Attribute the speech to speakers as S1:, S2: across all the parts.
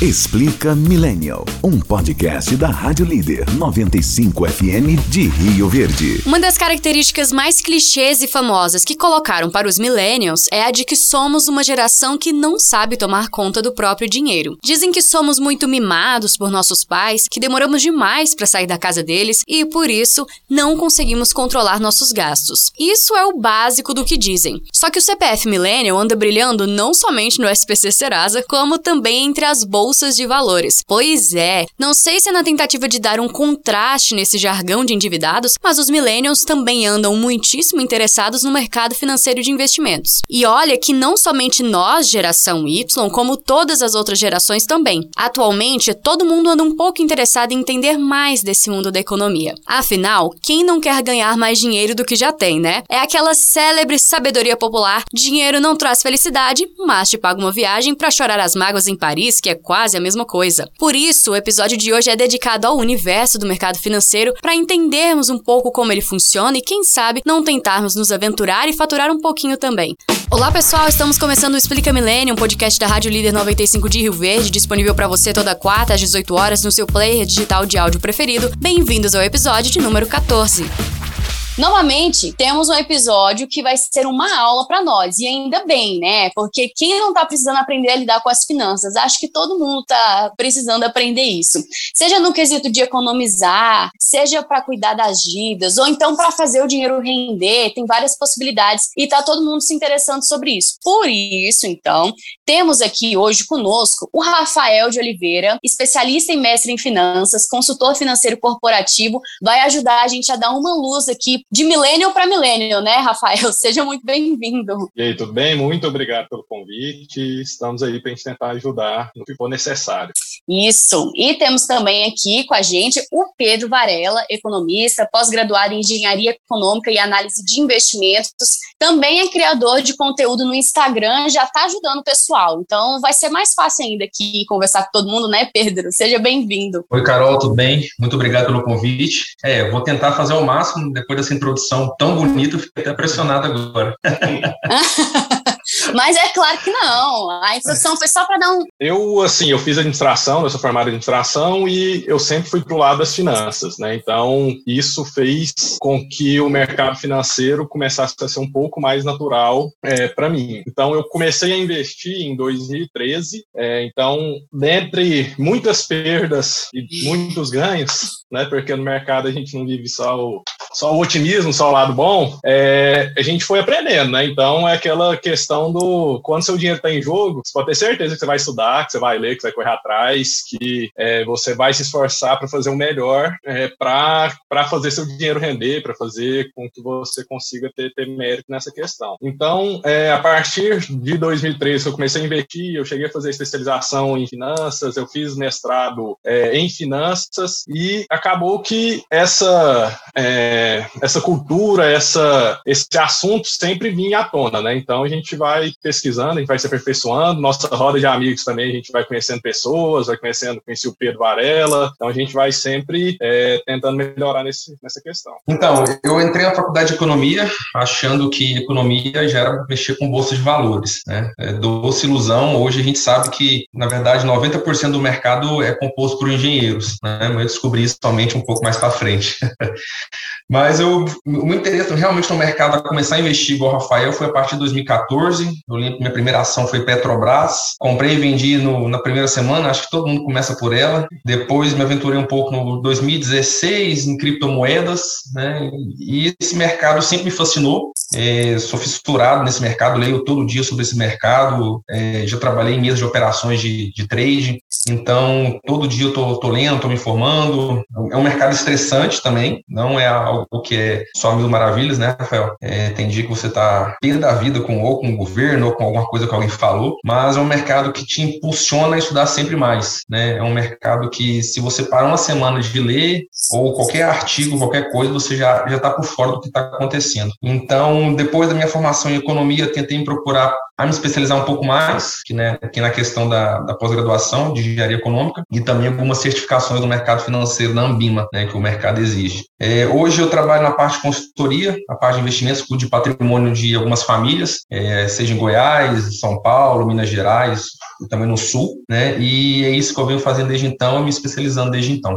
S1: Explica Millennial, um podcast da Rádio Líder 95 FM de Rio Verde.
S2: Uma das características mais clichês e famosas que colocaram para os millennials é a de que somos uma geração que não sabe tomar conta do próprio dinheiro. Dizem que somos muito mimados por nossos pais, que demoramos demais para sair da casa deles e por isso não conseguimos controlar nossos gastos. Isso é o básico do que dizem. Só que o CPF Millennial anda brilhando não somente no SPC Serasa, como também entre as bolsas bolsas de valores. Pois é, não sei se é na tentativa de dar um contraste nesse jargão de endividados, mas os millennials também andam muitíssimo interessados no mercado financeiro de investimentos. E olha que não somente nós, geração Y, como todas as outras gerações também. Atualmente, todo mundo anda um pouco interessado em entender mais desse mundo da economia. Afinal, quem não quer ganhar mais dinheiro do que já tem, né? É aquela célebre sabedoria popular: dinheiro não traz felicidade, mas te paga uma viagem para chorar as mágoas em Paris, que é quase quase a mesma coisa. Por isso, o episódio de hoje é dedicado ao universo do mercado financeiro para entendermos um pouco como ele funciona e, quem sabe, não tentarmos nos aventurar e faturar um pouquinho também. Olá pessoal, estamos começando o Explica Milênio, um podcast da Rádio Líder 95 de Rio Verde, disponível para você toda quarta às 18 horas no seu player digital de áudio preferido. Bem-vindos ao episódio de número 14. Novamente, temos um episódio que vai ser uma aula para nós, e ainda bem, né? Porque quem não está precisando aprender a lidar com as finanças? Acho que todo mundo está precisando aprender isso. Seja no quesito de economizar, seja para cuidar das dívidas, ou então para fazer o dinheiro render, tem várias possibilidades, e está todo mundo se interessando sobre isso. Por isso, então, temos aqui hoje conosco o Rafael de Oliveira, especialista em mestre em finanças, consultor financeiro corporativo, vai ajudar a gente a dar uma luz aqui de milênio para milênio, né, Rafael? Seja muito bem-vindo.
S3: E aí, tudo bem? Muito obrigado pelo convite. Estamos aí para a gente tentar ajudar no que for necessário.
S2: Isso. E temos também aqui com a gente o Pedro Varela, economista, pós-graduado em engenharia econômica e análise de investimentos. Também é criador de conteúdo no Instagram, já está ajudando o pessoal. Então vai ser mais fácil ainda aqui conversar com todo mundo, né, Pedro? Seja bem-vindo.
S4: Oi, Carol, tudo bem? Muito obrigado pelo convite. É, vou tentar fazer o máximo depois dessa introdução tão bonita, fiquei até pressionado agora.
S2: Mas é claro que não. A introdução foi só para dar um.
S3: Eu, assim, eu fiz administração, eu sou formado em administração e eu sempre fui para o lado das finanças, né? Então, isso fez com que o mercado financeiro começasse a ser um pouco mais natural é, para mim. Então, eu comecei a investir em 2013. É, então, dentre muitas perdas e muitos ganhos, né? Porque no mercado a gente não vive só o, só o otimismo, só o lado bom. É, a gente foi aprendendo, né? Então, é aquela questão do quando, seu dinheiro está em jogo, você pode ter certeza que você vai estudar, que você vai ler, que você vai correr atrás, que é, você vai se esforçar para fazer o melhor é, para fazer seu dinheiro render, para fazer com que você consiga ter, ter mérito nessa questão. Então, é, a partir de 2013, eu comecei a investir, eu cheguei a fazer especialização em finanças, eu fiz mestrado é, em finanças e acabou que essa, é, essa cultura, essa, esse assunto sempre vinha à tona, né? Então, a gente vai vai pesquisando, a gente vai se aperfeiçoando. Nossa roda de amigos também, a gente vai conhecendo pessoas, vai conhecendo, conheci o Pedro Varela. Então a gente vai sempre é, tentando melhorar nesse, nessa questão.
S4: Então, eu entrei na faculdade de economia achando que economia já era mexer com bolsa de valores. Né? É, doce ilusão, hoje a gente sabe que, na verdade, 90% do mercado é composto por engenheiros. Né? Mas eu descobri isso somente um pouco mais para frente. Mas eu, o meu interesse realmente no mercado a começar a investir igual o Rafael foi a partir de 2014. Eu lembro que minha primeira ação foi Petrobras. Comprei e vendi no, na primeira semana, acho que todo mundo começa por ela. Depois me aventurei um pouco no 2016 em criptomoedas, né? E esse mercado sempre me fascinou. É, sou fissurado nesse mercado, leio todo dia sobre esse mercado. É, já trabalhei em mesas de operações de, de trade, então todo dia eu tô, tô lendo, tô me informando. É um mercado estressante também, não é algo que é só mil maravilhas, né, Rafael? É, tem dia que você tá pé da vida com ou com o governo ou com alguma coisa que alguém falou, mas é um mercado que te impulsiona a estudar sempre mais, né? É um mercado que se você parar uma semana de ler ou qualquer artigo, qualquer coisa, você já já está por fora do que está acontecendo. Então, depois da minha formação em economia, tentei me procurar a me especializar um pouco mais, que, né, na questão da, da pós-graduação de engenharia econômica e também algumas certificações do mercado financeiro da Ambima, né, que o mercado exige. É, hoje eu trabalho na parte de consultoria, na parte de investimentos, de patrimônio de algumas famílias, é, seja em Goiás, São Paulo, Minas Gerais, também no Sul, né? E é isso que eu venho fazendo desde então, me especializando desde então.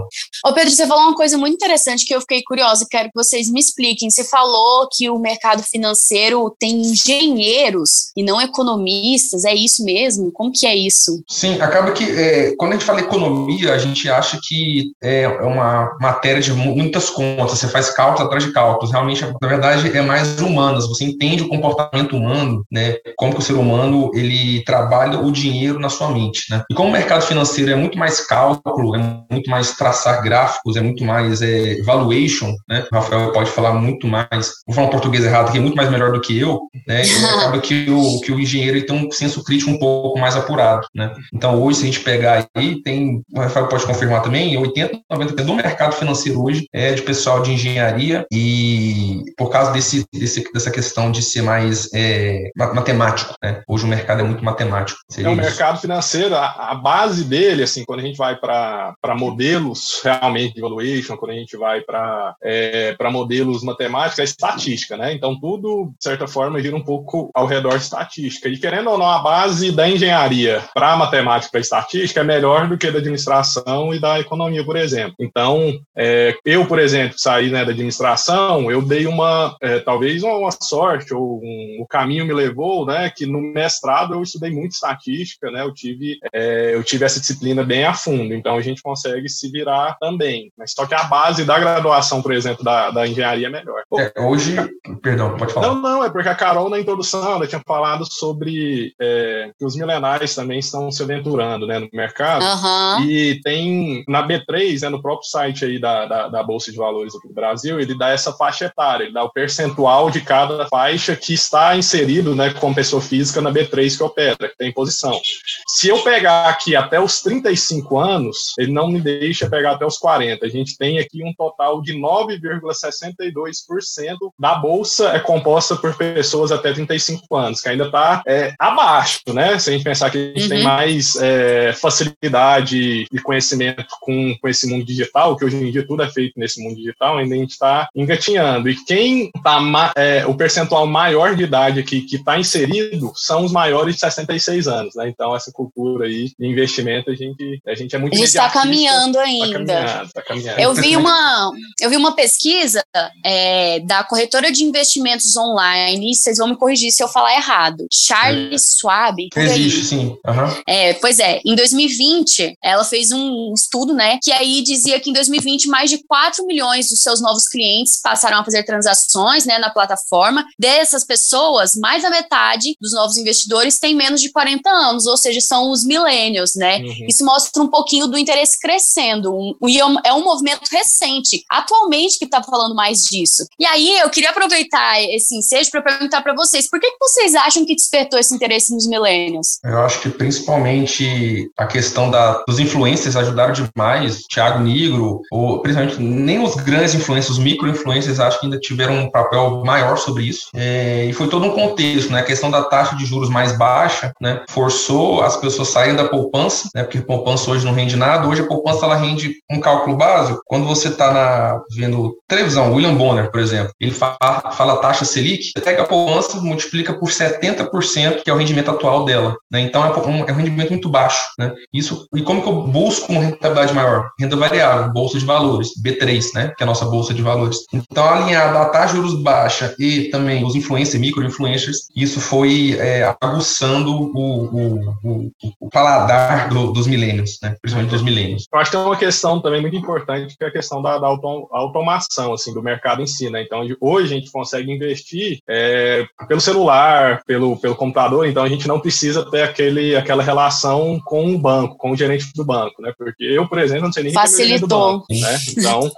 S2: Ô Pedro, você falou uma coisa muito interessante que eu fiquei curiosa e quero que vocês me expliquem. Você falou que o mercado financeiro tem engenheiros e não economistas, é isso mesmo? Como que é isso?
S4: Sim, acaba que é, quando a gente fala economia, a gente acha que é uma matéria de muitas contas, você faz cálculos atrás de cálculos. Realmente, na verdade, é mais humanas. Você entende o comportamento humano, né? Como que o ser humano ele trabalha o dinheiro na sua mente, né? E como o mercado financeiro é muito mais cálculo, é muito mais traçar gráficos, é muito mais é, valuation, né? O Rafael pode falar muito mais, vou falar um português errado, que é muito mais melhor do que eu, né? E acaba que o, que o engenheiro ele tem um senso crítico um pouco mais apurado, né? Então, hoje, se a gente pegar aí, tem, o Rafael pode confirmar também, 80, 90% do mercado financeiro hoje é de pessoal de engenharia e por causa desse, desse dessa questão de ser mais é, matemático, né? Hoje o mercado é muito matemático.
S3: É o mercado financeiro, a, a, base dele, assim, quando a gente vai para modelos realmente de valuation, quando a gente vai para é, modelos matemáticos, é estatística, né? Então tudo, de certa forma, gira um pouco ao redor de estatística. E querendo ou não, a base da engenharia para matemática para estatística é melhor do que da administração e da economia, por exemplo. Então, é, eu, por exemplo, saí né, da administração, eu dei uma, é, talvez uma, sorte, ou um, o caminho me levou, né, que no mestrado eu estudei muito estatística, né, eu tive, é, eu tive essa disciplina bem a fundo, então a gente consegue se virar também. Mas só que a base da graduação, por exemplo, da, da engenharia é melhor.
S4: É, hoje, perdão, pode falar.
S3: Não, não, é porque a Carol na introdução ela tinha falado sobre é, que os milenares também estão se aventurando, né, no mercado.
S2: Uhum.
S3: E tem na B3, né, no próprio site aí da, da, da Bolsa de Valores aqui do Brasil, ele dá essa faixa etária, ele dá o percentual de cada faixa que está inserido, né, como pessoa física na B3 que opera, que tem posição. Se eu pegar aqui até os 35 anos, ele não me deixa pegar até os 40. A gente tem aqui um total de 9,62% da bolsa é composta por pessoas até 35 anos, que ainda está é, abaixo, né? Se a gente pensar que a gente uhum. tem mais é, facilidade e conhecimento com, com esse mundo digital, que hoje em dia tudo é feito nesse mundo digital, ainda a gente está engatinhando. E quem está é, o percentual maior de idade aqui que está inserido são os maiores de 66 anos, né? Então, essa cultura aí de investimento, a gente, a gente é muito
S2: A gente está caminhando tá ainda. Tá caminhando, tá caminhando. Eu vi uma, eu vi uma pesquisa é, da corretora de investimentos online, vocês vão me corrigir se eu falar errado. Charles é. Schwab.
S4: Existe, sim. Uhum.
S2: É, pois é, em 2020, ela fez um estudo, né, que aí dizia que em 2020 mais de 4 milhões dos seus novos clientes passaram a fazer transações, né, na plataforma. Dessas pessoas, mais da metade dos novos investidores tem menos de 40 anos, ou seja, são os millennials, né? Uhum. Isso mostra um pouquinho do interesse crescendo. Um, e é, é um movimento recente, atualmente, que está falando mais disso. E aí, eu queria aproveitar esse ensejo para perguntar para vocês, por que, que vocês acham que despertou esse interesse nos millennials?
S4: Eu acho que principalmente a questão da, dos influencers ajudaram demais. Thiago Negro, ou principalmente nem os grandes influencers, os micro-influencers, acho que ainda tiveram um papel maior sobre isso. É, e foi todo um contexto, né? A questão da taxa de juros mais baixa, né? Forçou as pessoas a saírem da poupança, né? Porque poupança hoje não rende nada. Hoje a poupança ela rende um cálculo básico. Quando você está vendo televisão, William Bonner, por exemplo, ele fala, fala taxa Selic, você pega a poupança, multiplica por 70%, que é o rendimento atual dela. Né? Então é um, é um rendimento muito baixo. Né? Isso, e como que eu busco uma rentabilidade maior? Renda variável, bolsa de valores, B3, né? que é a nossa bolsa de valores. Então, alinhado a taxa de juros baixa e também os influencers, micro-influencers, isso foi é, aguçando o, o, o, o paladar do, dos milênios, né? principalmente dos milênios.
S3: Eu acho que tem uma questão também muito importante, que é a questão da, da autom automação assim, do mercado em si. Né? Então, hoje a gente consegue investir é, pelo celular, pelo, pelo computador, então a gente não precisa ter aquele, aquela relação com o banco, com o gerente do banco. Né? Porque eu, por exemplo, não sei nem
S2: Facilitou.
S3: do banco. Né? Então,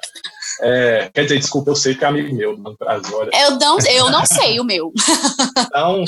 S3: é, quer dizer, desculpa, eu sei que é amigo meu do Banco Brasil. Olha.
S2: Eu não, eu não sei o meu.
S3: então,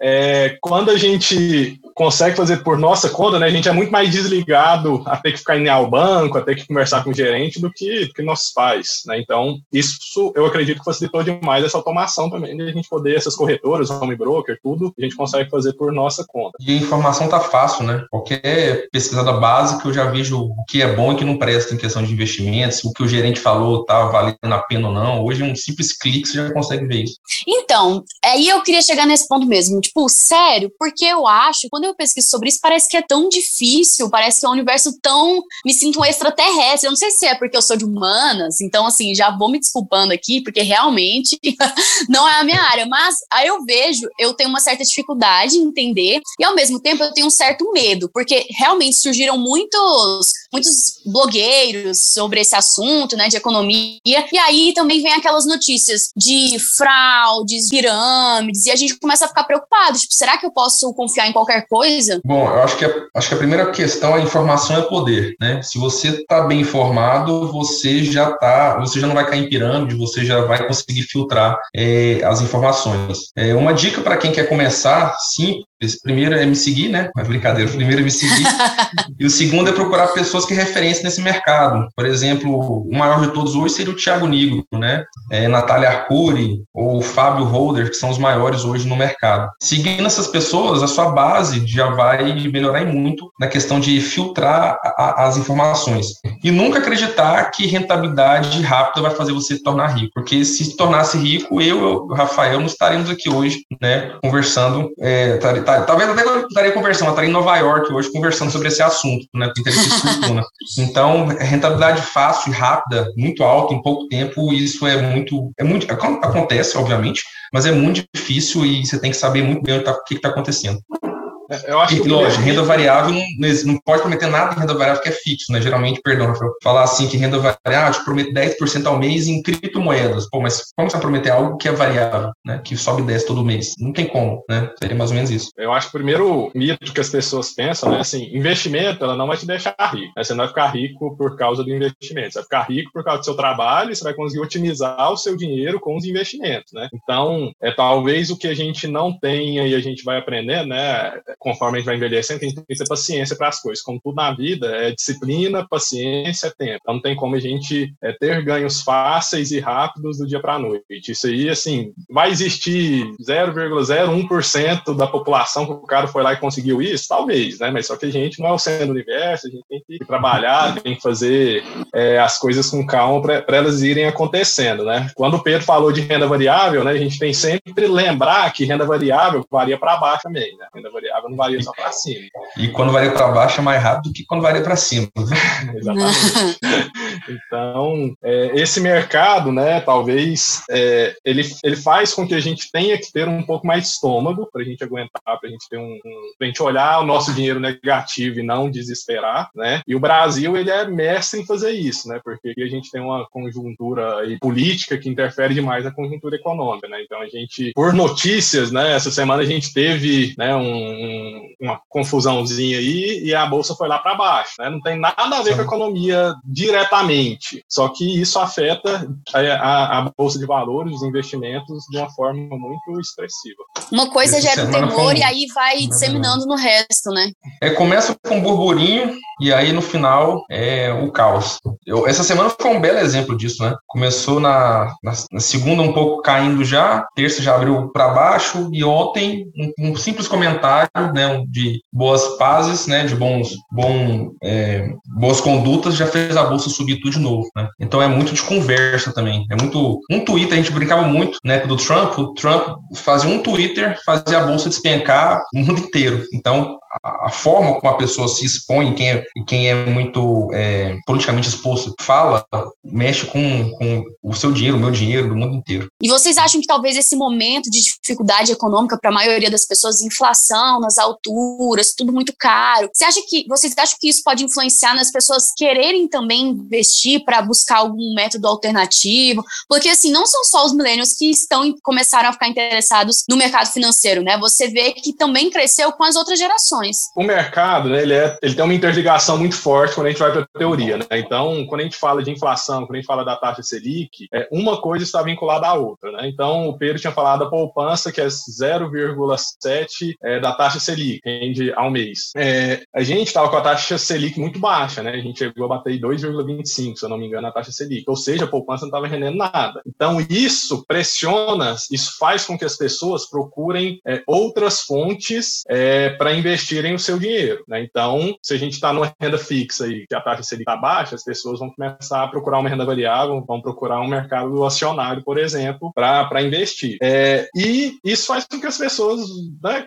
S3: é, quando a gente consegue fazer por nossa conta, né, a gente é muito mais desligado a ter que ficar indo ao banco, a ter que conversar com o gerente do que, do que nossos pais. Né? Então, isso eu acredito que facilitou demais essa automação também, de a gente poder, essas corretoras, home broker, tudo, a gente consegue fazer por nossa conta.
S4: E a informação tá fácil, né? Qualquer pesquisada básica eu já vejo o que é bom e o que não presta em questão de investimentos, o que o gerente falou tá valendo a pena ou não. Hoje, um simples clique você já consegue ver isso.
S2: Então, aí eu queria chegar nesse ponto mesmo. Tipo, sério, porque eu acho, quando eu pesquiso sobre isso, parece que é tão difícil, parece que é um universo tão. Me sinto um extraterrestre. Eu não sei se é porque eu sou de humanas, então, assim, já vou me desculpando aqui, porque realmente não é a minha área. Mas aí eu vejo, eu tenho uma certa dificuldade em entender, e ao mesmo tempo eu tenho um certo medo, porque realmente surgiram muitos, muitos blogueiros sobre esse assunto, né, de economia, e aí também vem aquelas notícias de fraudes, pirâmides, e a gente começa a ficar preocupado, tipo, será que eu posso confiar em qualquer coisa?
S4: Bom, eu acho que a, acho que a primeira questão é informação é poder, né? Se você está bem informado, você já tá, você já não vai cair em pirâmide, você já vai conseguir filtrar é, as informações. É, uma dica para quem quer começar, sim, Primeiro é me seguir, né? Mas brincadeira, primeiro é me seguir. e o segundo é procurar pessoas que referenciem nesse mercado. Por exemplo, o maior de todos hoje seria o Thiago Nigro, né? É, Natália Arcuri ou Fábio Holder, que são os maiores hoje no mercado. Seguindo essas pessoas, a sua base já vai melhorar muito na questão de filtrar a, as informações. E nunca acreditar que rentabilidade rápida vai fazer você se tornar rico. Porque se tornasse rico, eu e o Rafael não estaremos aqui hoje, né? Conversando. É, tá, talvez até eu estaria conversando, eu estaria em Nova York hoje conversando sobre esse assunto, né, interesse fortuna. Então, rentabilidade fácil e rápida, muito alta em pouco tempo, isso é muito, é muito, acontece, obviamente, mas é muito difícil e você tem que saber muito bem o que está acontecendo. É, eu acho e, que lógico, renda variável não, não pode prometer nada em renda variável que é fixo, né? Geralmente, perdão, falar assim que renda variável, te promete 10% ao mês em criptomoedas. Pô, mas como você vai prometer algo que é variável, né? Que sobe 10 todo mês? Não tem como, né? Seria mais ou menos isso.
S3: Eu acho que o primeiro mito que as pessoas pensam, né? Assim, investimento, ela não vai te deixar rico. Né? Você não vai ficar rico por causa do investimento. Você vai ficar rico por causa do seu trabalho e você vai conseguir otimizar o seu dinheiro com os investimentos, né? Então, é talvez o que a gente não tenha e a gente vai aprender, né? Conforme a gente vai envelhecendo, tem que ter paciência para as coisas. Como tudo na vida, é disciplina, paciência, tempo. Então não tem como a gente é, ter ganhos fáceis e rápidos do dia para a noite. Isso aí, assim, vai existir 0,01% da população que o cara foi lá e conseguiu isso? Talvez, né? Mas só que a gente não é o centro do universo, a gente tem que trabalhar, tem que fazer é, as coisas com calma para elas irem acontecendo, né? Quando o Pedro falou de renda variável, né, a gente tem sempre lembrar que renda variável varia para baixo também, né? Renda variável não varia só para cima.
S4: E quando varia para baixo é mais rápido do que quando varia para cima.
S3: Exatamente. então, é, esse mercado, né, talvez, é, ele, ele faz com que a gente tenha que ter um pouco mais de estômago para a gente aguentar, para a gente ter um, um pra gente olhar o nosso dinheiro negativo e não desesperar, né? E o Brasil, ele é mestre em fazer isso, né? Porque a gente tem uma conjuntura política que interfere demais na conjuntura econômica, né? Então a gente, por notícias, né, essa semana a gente teve, né, um uma confusãozinha aí e a bolsa foi lá para baixo. Né? Não tem nada a ver Sim. com a economia diretamente, só que isso afeta a, a, a, bolsa de valores, os investimentos de uma forma muito expressiva.
S2: Uma coisa Essa gera temor e aí vai disseminando no resto, né?
S4: É, começa com um burburinho e aí no final é o caos. Eu, essa semana foi um belo exemplo disso, né? Começou na, na, na segunda um pouco caindo já, terça já abriu para baixo e ontem um, um simples comentário né, de boas pazes, né, de bons, bom, é, boas condutas, já fez a bolsa subir tudo de novo. Né? Então é muito de conversa também. É muito. Um Twitter, a gente brincava muito né, do Trump. O Trump fazia um Twitter, fazia a bolsa despencar o mundo inteiro. Então a, forma como a pessoa se expõe, quem é, quem é muito é, politicamente exposto fala, mexe com, com o seu dinheiro, o meu dinheiro, do mundo inteiro.
S2: E vocês acham que talvez esse momento de dificuldade econômica para a maioria das pessoas, inflação nas alturas, tudo muito caro, você acha que vocês acham que isso pode influenciar nas pessoas quererem também investir para buscar algum método alternativo? Porque assim, não são só os millennials que estão começaram a ficar interessados no mercado financeiro, né? Você vê que também cresceu com as outras gerações.
S3: O mercado, né, ele, é, ele tem uma interligação muito forte quando a gente vai para a teoria. Né? Então, quando a gente fala de inflação, quando a gente fala da taxa Selic, é, uma coisa está vinculada à outra. Né? Então, o Pedro tinha falado da poupança, que é 0,7 é, da taxa Selic, rende ao mês. É, a gente estava com a taxa Selic muito baixa, né? a gente chegou a bater 2,25, se eu não me engano, a taxa Selic. Ou seja, a poupança não estava rendendo nada. Então, isso pressiona, isso faz com que as pessoas procurem é, outras fontes é, para investir investirem o seu dinheiro. Né? Então, se a gente está numa renda fixa e que a taxa Selic está baixa, as pessoas vão começar a procurar uma renda variável, vão procurar um mercado acionário, por exemplo, para investir. É, e isso faz com que as pessoas né,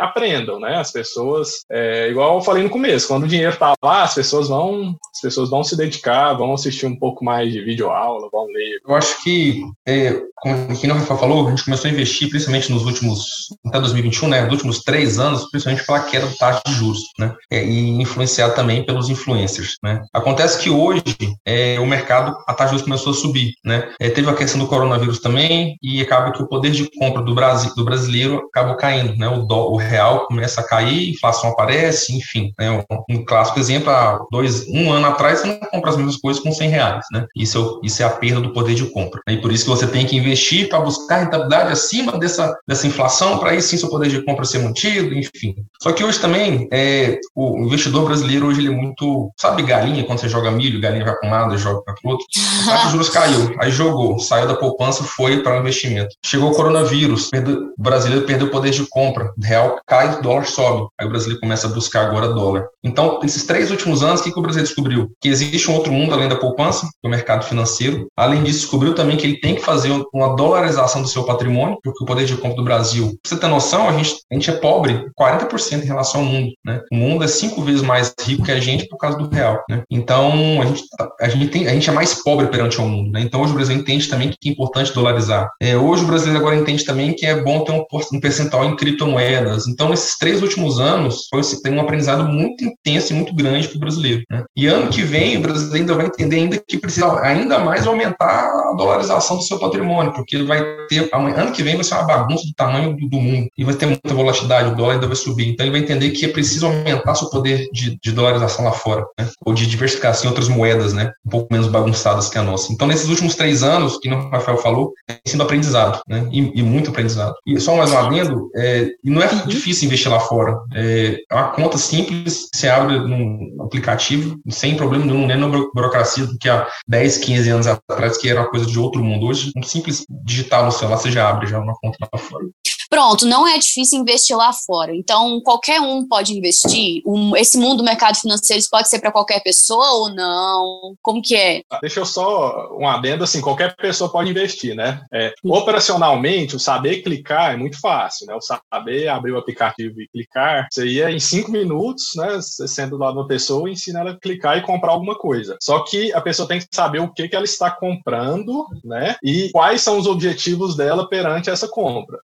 S3: aprendam, né? As pessoas, é, igual eu falei no começo, quando o dinheiro está lá, as pessoas vão, as pessoas vão se dedicar, vão assistir um pouco mais de vídeo aula, vão ler.
S4: Eu acho que, é, como o Rafael falou, a gente começou a investir, principalmente nos últimos, até 2021, né? Nos últimos três anos, principalmente pela queda do taxa de juros, né? É, e influenciado também pelos influencers, né? Acontece que hoje é, o mercado, a taxa de juros começou a subir, né? É, teve a questão do coronavírus também e acaba que o poder de compra do, Brasil, do brasileiro acabou caindo, né? O, o real começa a cair, inflação aparece, enfim, né? Um, um, clássico exemplo, há dois, um ano atrás você não compra as mesmas coisas com 100 reais, né? Isso é, isso é a perda do poder de compra. Né? E por isso que você tem que investir para buscar rentabilidade acima dessa, dessa inflação, para aí sim seu poder de compra ser mantido, enfim. Só que hoje também, é, o investidor brasileiro hoje ele é muito, sabe galinha, quando você joga milho, galinha vai para um lado, joga para o outro. Os juros caiu, aí jogou, saiu da poupança, foi para o investimento. Chegou o coronavírus, perdeu, o brasileiro perdeu o poder de compra, o real cai, o dólar sobe. Aí o brasileiro começa a buscar agora dólar. Então, esses três últimos anos, o que, que o Brasil descobriu? Que existe um outro mundo além da poupança, o mercado financeiro. Além disso, descobriu também que ele tem que fazer uma dolarização do seu patrimônio, porque o poder de compra do Brasil, pra você ter noção, a gente, a gente é pobre 40% em relação ao mundo. Né? O mundo é cinco vezes mais rico que a gente por causa do real. Né? Então, a gente, a, gente tem, a gente é mais pobre perante o mundo. Né? Então, hoje o Brasil entende também que é importante dolarizar. É, hoje o brasileiro agora entende também que é bom ter um, um percentual em criptomoedas. Então, esses três últimos anos, foi, tem um aprendizado muito intenso e muito grande para o brasileiro. Né? E ano que vem, o brasileiro ainda vai entender ainda que precisa ainda mais aumentar a dolarização do seu patrimônio, porque vai ter, ano que vem vai ser uma bagunça do tamanho do, do mundo, e vai ter muita volatilidade, o dólar ainda vai subir. Então, ele vai entender que é preciso aumentar seu poder de, de dolarização lá fora, né? ou de diversificação em outras moedas, né? um pouco menos bagunçadas que a nossa. Então, nesses últimos três anos, que o Rafael falou, tem sido aprendizado, né? e, e muito aprendizado. E só mais um adendo, é, e não é uhum. difícil investir lá fora. É, é uma conta simples, você abre num aplicativo, sem problema nenhum, nem na burocracia do que há 10, 15 anos atrás, que era uma coisa de outro mundo. Hoje, um simples digital no celular, você já abre já uma conta lá fora.
S2: Pronto, não é difícil investir lá fora. Então, qualquer um pode investir. Um, esse mundo do mercado financeiro pode ser para qualquer pessoa ou não? Como que é?
S3: Ah, deixa eu só um adendo assim, qualquer pessoa pode investir, né? É, operacionalmente, o saber clicar é muito fácil, né? O saber abrir o aplicativo e clicar, seria em cinco minutos, né? Você sendo lá uma pessoa, ensina ela a clicar e comprar alguma coisa. Só que a pessoa tem que saber o que, que ela está comprando, né? E quais são os objetivos dela perante essa compra.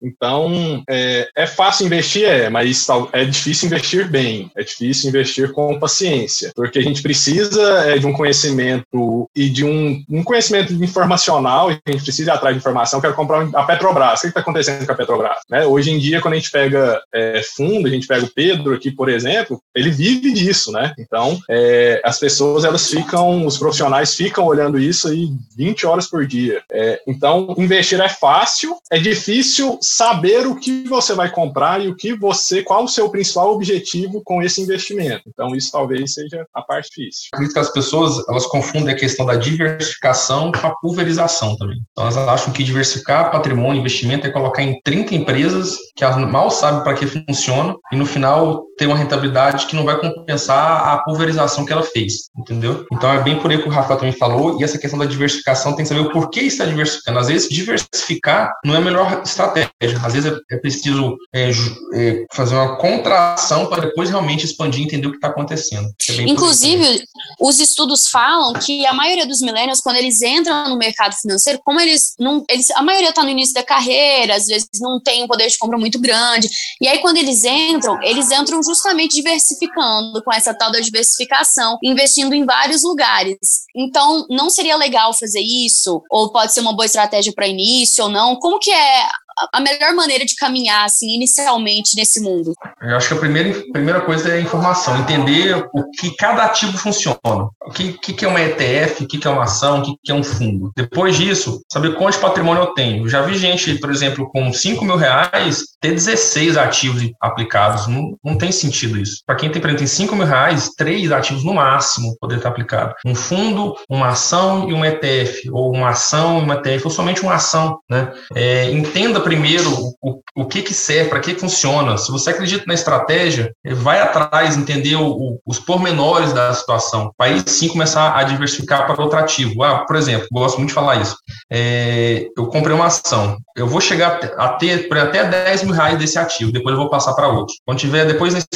S3: É, é fácil investir, é, mas é difícil investir bem, é difícil investir com paciência, porque a gente precisa é, de um conhecimento e de um, um conhecimento informacional, a gente precisa ir atrás de informação, quero comprar a Petrobras, o que está acontecendo com a Petrobras? Né? Hoje em dia, quando a gente pega é, fundo, a gente pega o Pedro aqui, por exemplo, ele vive disso, né? Então, é, as pessoas, elas ficam, os profissionais ficam olhando isso aí 20 horas por dia. É, então, investir é fácil, é difícil saber o que você vai comprar e o que você, qual o seu principal objetivo com esse investimento. Então, isso talvez seja a parte difícil.
S4: Acredito que as pessoas elas confundem a questão da diversificação com a pulverização também. Então, elas acham que diversificar patrimônio, investimento é colocar em 30 empresas que elas mal sabem para que funciona e no final ter uma rentabilidade que não vai compensar a pulverização que ela fez, entendeu? Então, é bem por aí que o Rafa também falou e essa questão da diversificação tem que saber o porquê está diversificando. Às vezes, diversificar não é a melhor estratégia. Às vezes, é preciso é, é, fazer uma contração para depois realmente expandir e entender o que está acontecendo.
S2: É Inclusive, os estudos falam que a maioria dos millennials, quando eles entram no mercado financeiro, como eles não. Eles, a maioria está no início da carreira, às vezes não tem um poder de compra muito grande. E aí, quando eles entram, eles entram justamente diversificando, com essa tal da diversificação, investindo em vários lugares. Então, não seria legal fazer isso? Ou pode ser uma boa estratégia para início ou não? Como que é a melhor maneira de caminhar, assim, inicialmente nesse mundo?
S4: Eu acho que a primeira, primeira coisa é a informação, entender o que cada ativo funciona. O que, que, que é uma ETF, o que, que é uma ação, o que, que é um fundo. Depois disso, saber quanto patrimônio eu tenho. Eu já vi gente, por exemplo, com 5 mil reais, ter 16 ativos aplicados. Não, não tem sentido isso. Para quem tem, por exemplo, tem 5 mil reais, três ativos no máximo poder estar aplicado. Um fundo, uma ação e um ETF, ou uma ação e uma ETF, ou somente uma ação. Né? É, entenda primeiro o, o que, que serve, para que funciona. Se você acredita na estratégia, vai atrás, entender o, o, os pormenores da situação. Para aí sim começar a diversificar para outro ativo. Ah, por exemplo, gosto muito de falar isso. É, eu comprei uma ação. Eu vou chegar a ter até 10 mil reais desse ativo, depois eu vou passar para outro. Quando tiver depois nesse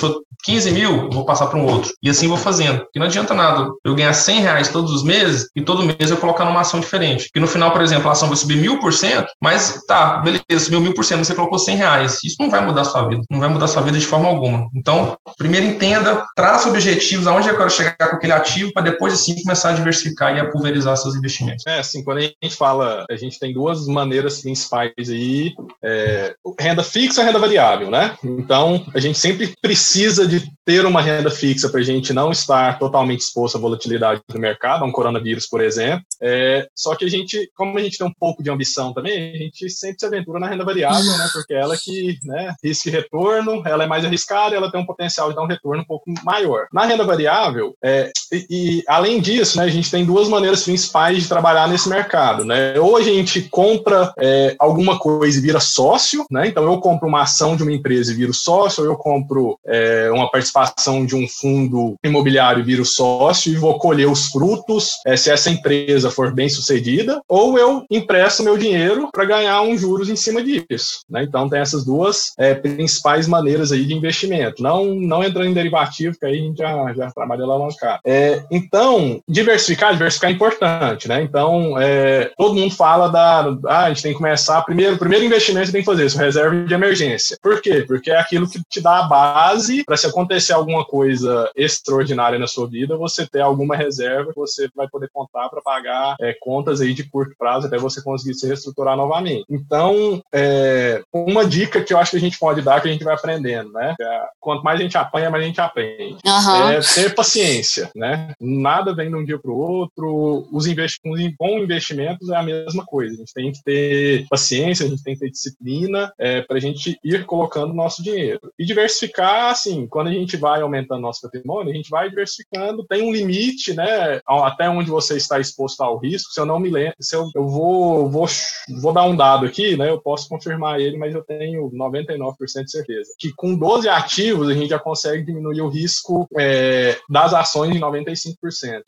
S4: 15 mil, eu vou passar para um outro. E assim vou fazendo. Porque não adianta nada eu ganhar 100 reais todos os meses e todo mês eu colocar numa ação diferente. Porque no final, por exemplo, a ação vai subir mil por cento, mas tá, beleza, subiu mil por cento, você colocou 100 reais. Isso não vai mudar a sua vida. Não vai mudar a sua vida de forma alguma. Então, primeiro entenda, traça objetivos, aonde eu quero chegar com aquele ativo, para depois assim começar a diversificar e a pulverizar seus investimentos.
S3: É, assim, quando a gente fala, a gente tem duas maneiras principais aí, é, renda fixa e renda variável, né? Então, a gente sempre precisa de ter uma renda fixa para a gente não estar totalmente exposto à volatilidade do mercado, a um coronavírus, por exemplo. É, só que a gente, como a gente tem um pouco de ambição também, a gente sempre se aventura na renda variável, né? Porque ela que, né, risco e retorno, ela é mais arriscada, ela tem um potencial de dar um retorno um pouco maior. Na renda variável, é, e, e, além disso, né, a gente tem duas maneiras principais de trabalhar nesse mercado, né? Ou a gente compra é, alguma coisa e vira sócio, né? Então eu compro uma ação de uma empresa e viro sócio, ou eu compro é, uma participação de um fundo imobiliário e viro sócio e vou colher os frutos é, se essa empresa for bem sucedida, ou eu empresto meu dinheiro para ganhar uns juros em cima disso, né? Então tem essas duas é, principais maneiras aí de investimento. Não, não entrando em derivativo, que aí a gente já, já trabalha alavancado. É, então, diversificar, diversificar é importante, né? Então, é, todo mundo fala da, ah, a gente tem que começar, primeiro, primeiro investimento você tem que fazer isso, reserva de emergência. Por quê? Porque é aquilo que te dá a base para se acontecer alguma coisa extraordinária na sua vida, você ter alguma reserva que você vai poder contar para pagar é, contas aí de curto prazo até você conseguir se reestruturar novamente. Então, é, uma dica que eu acho que a gente pode dar, que a gente vai aprendendo, né? É, quanto mais a gente apanha, mais a gente aprende. Uhum. É ter paciência, né? Nada vem de um dia para o outro. Os investimentos, com investimentos é a mesma coisa. A gente tem que ter paciência, a gente tem que ter disciplina é, para a gente ir colocando nosso dinheiro. E diversificar, assim, quando a gente vai aumentando nosso patrimônio, a gente vai diversificando, tem um limite, né? Até onde você está exposto ao risco. Se eu não me lembro, se eu, eu vou, vou, vou dar um dado aqui, né? Eu posso confirmar ele, mas eu tenho 99% de certeza. Que com 12 ativos a gente já consegue diminuir o risco é, das ações em 95%.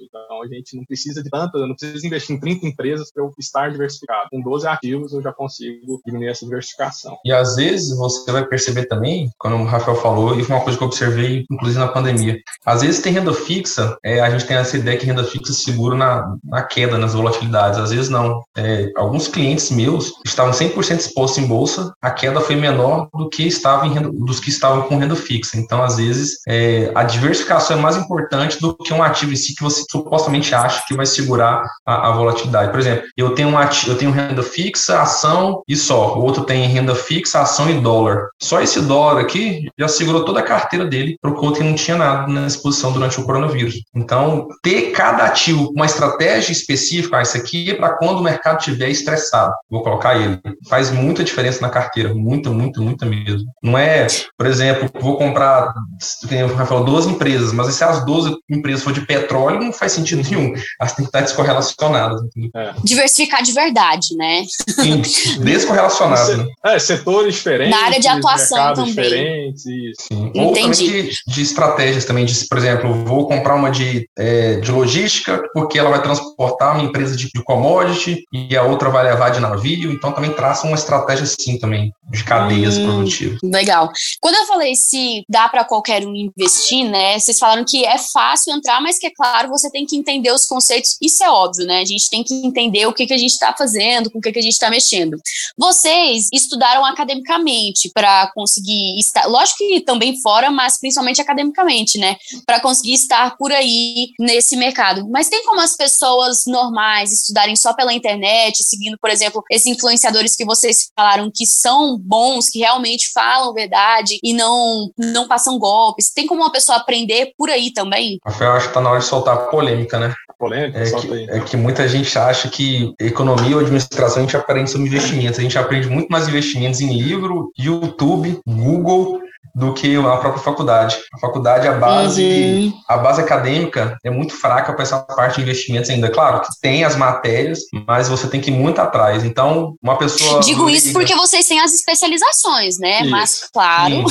S3: Então a gente não precisa de tantas, eu não preciso investir em 30 empresas para eu estar diversificado. Com 12 ativos eu já consigo diminuir essa diversificação.
S4: E às vezes você vai perceber também, quando o Rafael falou, e foi uma coisa que eu observei, inclusive na pandemia, às vezes tem renda fixa, é, a gente tem essa ideia que renda fixa segura na, na queda, nas volatilidades. Às vezes não. É, alguns clientes meus estavam 100% expostos em bolsa, a queda foi menor do que estava renda, dos que estavam com renda fixa. Então, às vezes, é, a diversificação é mais importante do que um ativo em si que você supostamente acha que vai segurar a, a volatilidade. Por exemplo, eu tenho um ativo, eu tenho renda fixa, ação e só. O outro tem renda fixa, ação e dólar. Só esse dólar aqui já segurou toda a carteira dele para o outro não tinha nada na exposição durante o coronavírus. Então, ter cada ativo uma estratégia específica, ah, isso aqui é para quando o mercado estiver estressado, vou colocar ele. Faz muita diferença na carteira, muita, muita, muita mesmo. Não é, por exemplo, vou comprar, o Rafael, 12 empresas, mas se as 12 empresas for de petróleo, não faz sentido nenhum. Elas têm que estar descorrelacionadas.
S2: É. Diversificar de verdade, né?
S4: Sim, descorrelacionado.
S3: né? É, setores diferentes.
S2: Na área de atuação também.
S3: Diferentes,
S4: Sim. Entendi. De, de, estratégias também, de, por exemplo, vou comprar uma de, é, de logística, porque ela vai transportar uma empresa de, de commodity e a outra vai levar de navio, então também traça uma estratégia assim também, de cadeias hum, produtivas.
S2: Legal. Quando eu falei se dá para qualquer um investir, né, vocês falaram que é fácil entrar, mas que é claro, você tem que entender os conceitos, isso é óbvio, né, a gente tem que entender o que, que a gente está fazendo, com o que, que a gente está mexendo. Vocês estudaram academicamente para conseguir estar, lógico que também fora, mas principalmente academicamente, né, para conseguir estar por aí nesse mercado. Mas tem como as pessoas normais estudarem só pela internet, seguindo, por exemplo, esses influenciadores que vocês falaram que são bons, que realmente falam verdade e não, não passam golpes? Tem como uma pessoa aprender por aí também?
S4: Rafael, acho que tá na hora de soltar a polêmica, né?
S3: Polêmica,
S4: é que, é que muita gente acha que economia ou administração a gente aprende sobre investimentos. A gente aprende muito mais investimentos em livro, YouTube, Google do que a própria faculdade. A faculdade, a base, uhum. a base acadêmica é muito fraca para essa parte de investimentos ainda. Claro que tem as matérias, mas você tem que ir muito atrás. Então, uma pessoa.
S2: Digo isso porque vocês têm as especializações, né? Isso. Mas, claro.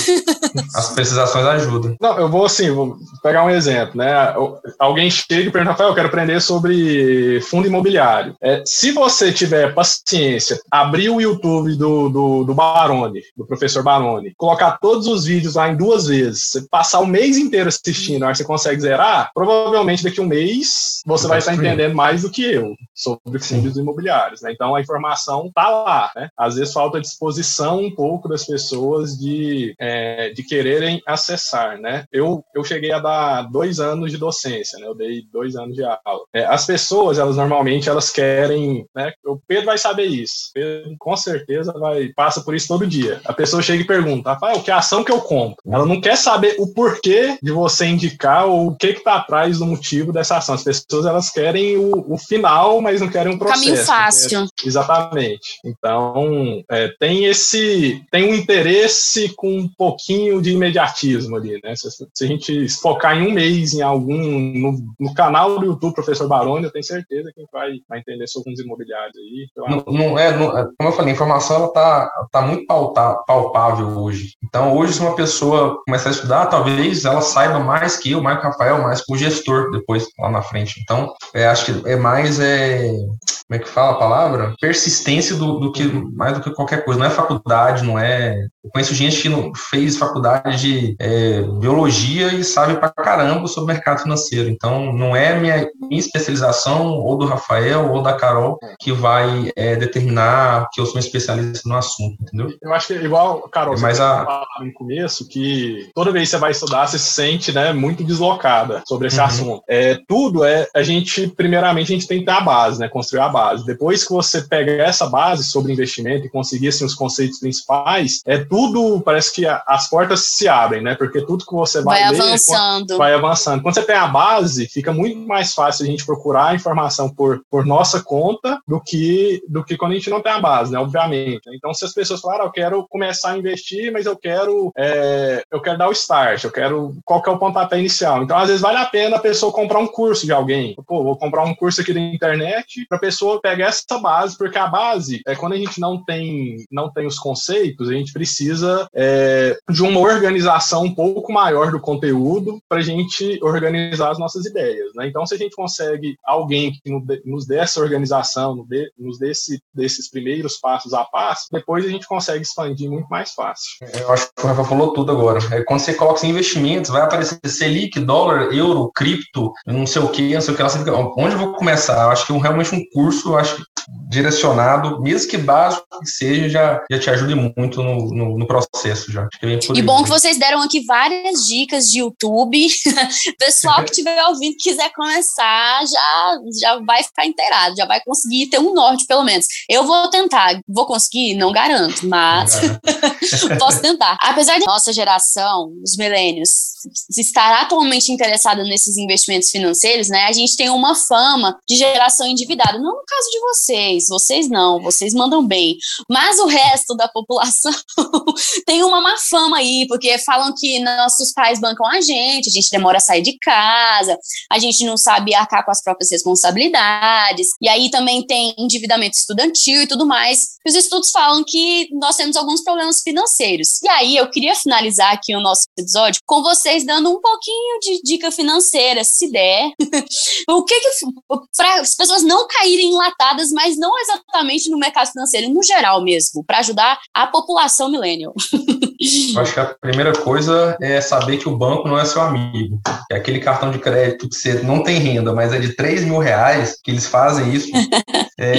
S4: as especializações ajudam.
S3: Não, eu vou assim, vou pegar um exemplo, né? Alguém chega e pergunta, Rafael, eu quero aprender sobre fundo imobiliário. É, se você tiver paciência, abrir o YouTube do, do, do Baroni, do professor Baroni, colocar todos os vídeos vídeos lá em duas vezes, você passar o mês inteiro assistindo, aí você consegue zerar, provavelmente daqui a um mês você vai estar entendendo mais do que eu sobre fundos imobiliários, né? Então a informação tá lá, né? Às vezes falta disposição um pouco das pessoas de, é, de quererem acessar, né? Eu, eu cheguei a dar dois anos de docência, né? Eu dei dois anos de aula. É, as pessoas, elas normalmente elas querem, né? O Pedro vai saber isso. Pedro com certeza vai passa por isso todo dia. A pessoa chega e pergunta, Rafael, que ação que eu compro? Ela não quer saber o porquê de você indicar ou o que está atrás do motivo dessa ação. As pessoas elas querem o, o final, mas não querem um processo.
S2: Caminho fácil.
S3: exatamente. Então, é, tem esse tem um interesse com um pouquinho de imediatismo ali, né? Se, se a gente focar em um mês em algum no, no, canal do YouTube Professor Baroni, eu tenho certeza que vai, vai entender sobre os imobiliários aí.
S4: Não, não, é, não, é, como eu falei, a informação ela tá, tá muito palpável hoje. Então, hoje, se uma pessoa começar a estudar, talvez ela saiba mais que eu, mais que o Rafael, mais que o gestor depois, lá na frente. Então, é, acho que é mais, é, como é que fala a palavra? Persistência do, do, que, mais do que qualquer coisa. Não é faculdade, não é... Eu conheço gente que não fez faculdade de é, biologia e sabe pra caramba sobre mercado financeiro. Então, não é minha, minha especialização, ou do Rafael, ou da Carol, que vai é, determinar que eu sou um especialista no assunto, entendeu?
S3: Eu acho que é igual, Carol, é mais a... no começo, que toda vez que você vai estudar, você se sente né, muito deslocada sobre esse uhum. assunto. É, tudo é, a gente, primeiramente, a gente tem que ter a base, né, construir a base. Depois que você pega essa base sobre investimento e conseguir assim, os conceitos principais, é tudo, parece que as portas se abrem, né, porque tudo que você vai,
S2: vai ler, avançando.
S3: vai avançando. Quando você tem a base, fica muito mais fácil a gente procurar a informação por, por nossa conta do que, do que quando a gente não tem a base, né, obviamente. Então, se as pessoas falaram, ah, eu quero começar a investir, mas eu quero é, eu quero dar o start, eu quero qual que é o pontapé inicial. Então, às vezes vale a pena a pessoa comprar um curso de alguém. Pô, vou comprar um curso aqui da internet para a pessoa pegar essa base, porque a base é quando a gente não tem não tem os conceitos, a gente precisa é, de uma organização um pouco maior do conteúdo para a gente organizar as nossas ideias. Né? Então, se a gente consegue alguém que nos dê essa organização, nos dê esse, desses primeiros passos a passo, depois a gente consegue expandir muito mais fácil.
S4: Eu acho que o Rafa falou tudo agora. É, quando você coloca em investimentos, vai aparecer Selic, dólar, euro, cripto, não sei o que, não sei o que. Onde eu vou começar? Eu acho que realmente um curso, eu acho direcionado, mesmo que básico que seja, já, já te ajude muito no, no, no processo já.
S2: É e bom que vocês deram aqui várias dicas de YouTube. Pessoal que estiver ouvindo quiser começar, já, já vai ficar inteirado, já vai conseguir ter um norte, pelo menos. Eu vou tentar. Vou conseguir? Não garanto, mas posso tentar. Apesar de nossa geração, os milênios, estar atualmente interessada nesses investimentos financeiros, né? A gente tem uma fama de geração endividada. Não no caso de vocês, vocês não, vocês mandam bem. Mas o resto da população tem uma má fama aí, porque falam que nossos pais bancam a gente, a gente demora a sair de casa, a gente não sabe arcar com as próprias responsabilidades. E aí também tem endividamento estudantil e tudo mais. Os estudos falam que nós temos alguns problemas financeiros. E aí eu queria finalizar aqui o nosso episódio com vocês dando um pouquinho de dica financeira, se der. o que que para as pessoas não caírem enlatadas, mas não exatamente no mercado financeiro, no geral mesmo, para ajudar a população millennial.
S4: Eu acho que a primeira coisa é saber que o banco não é seu amigo. É aquele cartão de crédito que você não tem renda, mas é de 3 mil reais, que eles fazem isso é,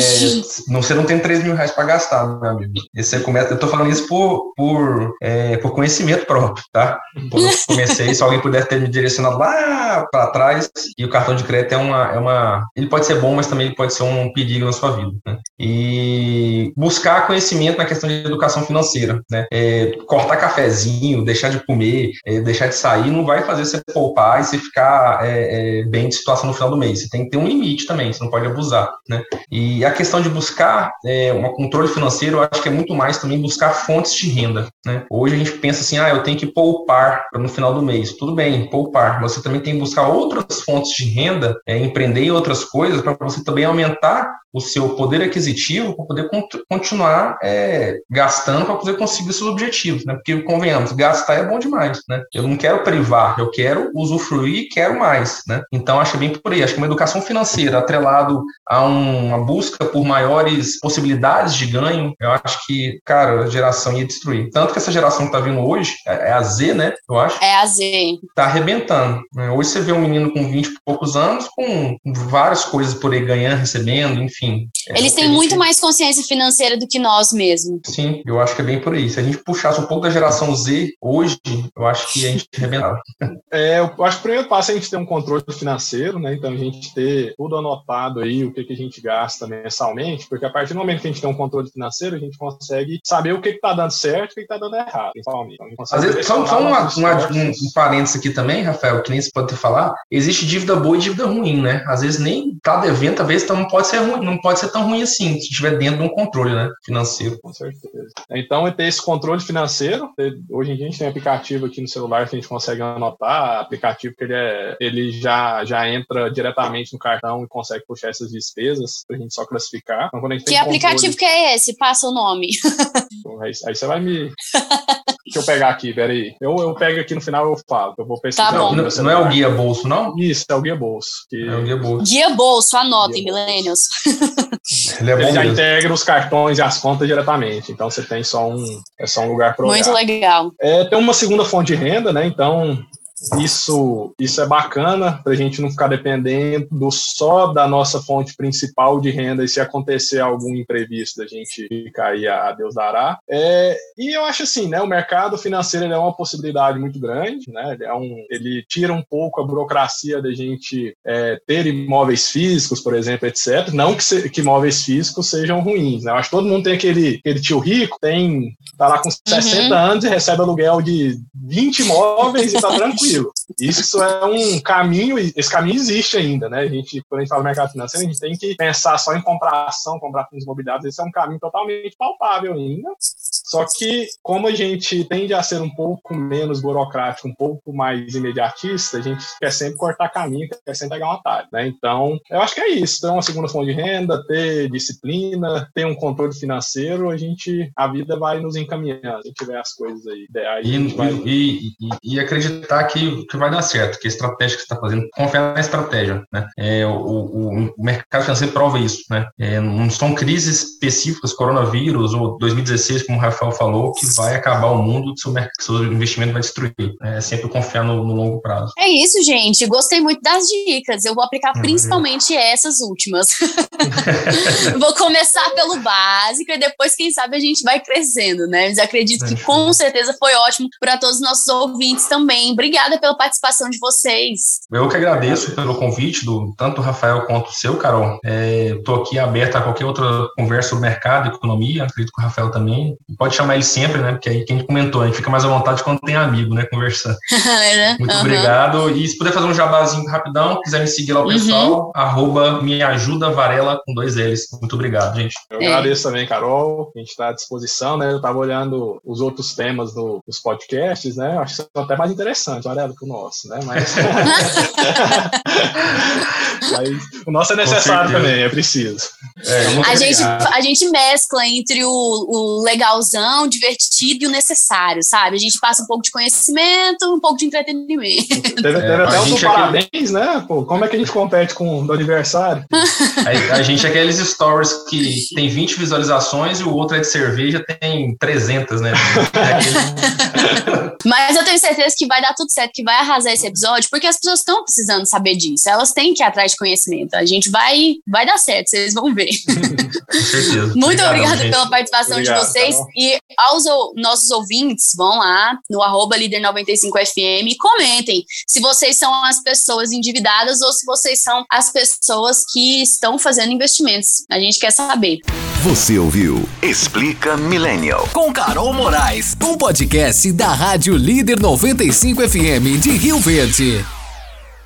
S4: não, você não tem 3 mil reais para gastar, meu amigo. E você começa, eu tô falando isso por, por, é, por conhecimento próprio, tá? Quando eu comecei, se alguém puder ter me direcionado lá para trás, e o cartão de crédito é uma, é uma. Ele pode ser bom, mas também ele pode ser um perigo na sua vida. Né? E buscar conhecimento na questão de educação financeira, né? É, cortar cafezinho, deixar de comer, é, deixar de sair, não vai fazer você poupar e você ficar é, é, bem de situação no final do mês. Você tem que ter um limite também, você não pode abusar, né? E a questão de buscar é, um controle financeiro, eu acho que é muito mais também buscar fontes de renda, né? Hoje a gente pensa assim, ah, eu tenho que poupar no final do mês. Tudo bem, poupar, mas você também tem que buscar outras fontes de renda, é, empreender em outras coisas para você também aumentar o seu poder aquisitivo para poder continuar é, gastando para poder conseguir seus objetivos, né? Porque convenhamos, gastar é bom demais, né? Eu não quero privar, eu quero usufruir e quero mais, né? Então acho bem por aí, acho que uma educação financeira atrelado a uma busca por maiores possibilidades de ganho, eu acho que, cara, a geração ia destruir. Tanto que essa geração que está vindo hoje, é, é a Z, né? Eu acho.
S2: É a Z.
S4: Tá arrebentando. Né? Hoje você vê um menino com 20 e poucos anos com várias coisas por aí ganhando, recebendo, enfim
S2: É Eles têm muito mais consciência financeira do que nós mesmos.
S4: Sim, eu acho que é bem por aí. Se a gente puxasse um pouco da geração Z hoje, eu acho que a gente arrebentava.
S3: É, eu acho que o primeiro passo é a gente ter um controle financeiro, né? Então a gente ter tudo anotado aí, o que, que a gente gasta mensalmente, porque a partir do momento que a gente tem um controle financeiro, a gente consegue saber o que está dando certo e o que está dando errado, principalmente. Então,
S4: Às vezes, só, só uma, uma, um, um parênteses aqui também, Rafael, que nem se pode ter falar, existe dívida boa e dívida ruim, né? Às vezes nem tá devendo, às vezes não pode ser ruim, não pode ser tão ruim assim, se estiver dentro de um controle né, financeiro.
S3: Com certeza. Então, é ter esse controle financeiro. Hoje em dia a gente tem aplicativo aqui no celular que a gente consegue anotar, aplicativo que ele, é, ele já, já entra diretamente no cartão e consegue puxar essas despesas para a gente só classificar. Então,
S2: que aplicativo controle... que é esse? Passa o nome.
S3: Aí, aí você vai me. Deixa eu pegar aqui, peraí. Eu, eu pego aqui no final eu falo. Eu vou pesquisar.
S2: Tá bom.
S4: Não, não, é o guia bolso, não?
S3: Isso, é o guia bolso. Que...
S4: É o guia bolso.
S2: Guia bolso, anotem, millennials.
S3: Ele, é Ele já integra os cartões e as contas diretamente. Então você tem só um, é só um lugar para
S2: Muito legal.
S3: É, tem uma segunda fonte de renda, né? Então isso, isso é bacana para a gente não ficar dependendo só da nossa fonte principal de renda e se acontecer algum imprevisto a gente ficar aí a, Deus dará. É, e eu acho assim, né, o mercado financeiro é uma possibilidade muito grande, né, ele, é um, ele tira um pouco a burocracia da gente é, ter imóveis físicos, por exemplo, etc. Não que, se, que imóveis físicos sejam ruins, né, eu acho que todo mundo tem aquele, aquele tio rico, tem, tá lá com 60 uhum. anos e recebe aluguel de 20 imóveis e tá tranquilo tranquilo. Isso é um caminho, esse caminho existe ainda, né? A gente, quando a gente fala do mercado financeiro, a gente tem que pensar só em comprar ação, comprar fundos imobiliários, esse é um caminho totalmente palpável ainda. Só que, como a gente tende a ser um pouco menos burocrático, um pouco mais imediatista, a gente quer sempre cortar caminho, quer sempre pegar um atalho, né? Então, eu acho que é isso. Ter uma segunda fonte de renda, ter disciplina, ter um controle financeiro, a gente, a vida vai nos encaminhando. Se tiver as coisas aí ideais.
S4: E, vai... e, e, e acreditar que que, vai dar certo, que a estratégia que você está fazendo, confiar na estratégia, né? É, o, o, o, mercado financeiro prova isso, né? É, não são crises específicas, coronavírus ou 2016, como o Rafael falou, que vai acabar o mundo, que seu, seu investimento vai destruir. Né? É sempre confiar no, no, longo prazo.
S2: É isso, gente. Gostei muito das dicas. Eu vou aplicar uhum. principalmente essas últimas. vou começar pelo básico e depois, quem sabe, a gente vai crescendo, né? Mas acredito que com certeza foi ótimo para todos os nossos ouvintes também. Obrigada pela participação de vocês.
S4: Eu que agradeço pelo convite, do tanto Rafael quanto o seu, Carol. Estou é, aqui aberto a qualquer outra conversa sobre mercado, economia, acredito que o Rafael também. Pode chamar ele sempre, né? Porque aí quem comentou, a gente fica mais à vontade quando tem amigo, né? Conversando. É, Muito uhum. obrigado. E se puder fazer um jabazinho rapidão, quiser me seguir lá o pessoal, uhum. arroba me ajuda Varela com dois L's. Muito obrigado, gente.
S3: Eu é. agradeço também, Carol. A gente está à disposição, né? Eu estava olhando os outros temas do, dos podcasts, né? Acho que são até mais interessantes. Olha, que o nosso, né? Mas... Mas o nosso é necessário também, é preciso. É,
S2: a, gente, a gente mescla entre o, o divertido e o necessário, sabe? A gente passa um pouco de conhecimento, um pouco de entretenimento.
S3: Teve, teve é, até um parabéns, aqui... né? Pô, como é que a gente compete com o do aniversário?
S4: A, a gente é aqueles stories que tem 20 visualizações e o outro é de cerveja tem 300, né?
S2: Mas eu tenho certeza que vai dar tudo certo, que vai arrasar esse episódio, porque as pessoas estão precisando saber disso. Elas têm que ir atrás de conhecimento. A gente vai, vai dar certo, vocês vão ver.
S4: Com certeza.
S2: Muito
S4: Obrigado,
S2: obrigada pela participação
S3: Obrigado,
S2: de vocês.
S3: Carol.
S2: E aos nossos ouvintes, vão lá no arroba líder95fm e comentem se vocês são as pessoas endividadas ou se vocês são as pessoas que estão fazendo investimentos. A gente quer saber.
S1: Você ouviu Explica Millennial.
S5: Com Carol Moraes, um podcast da Rádio Líder 95 FM de Rio Verde.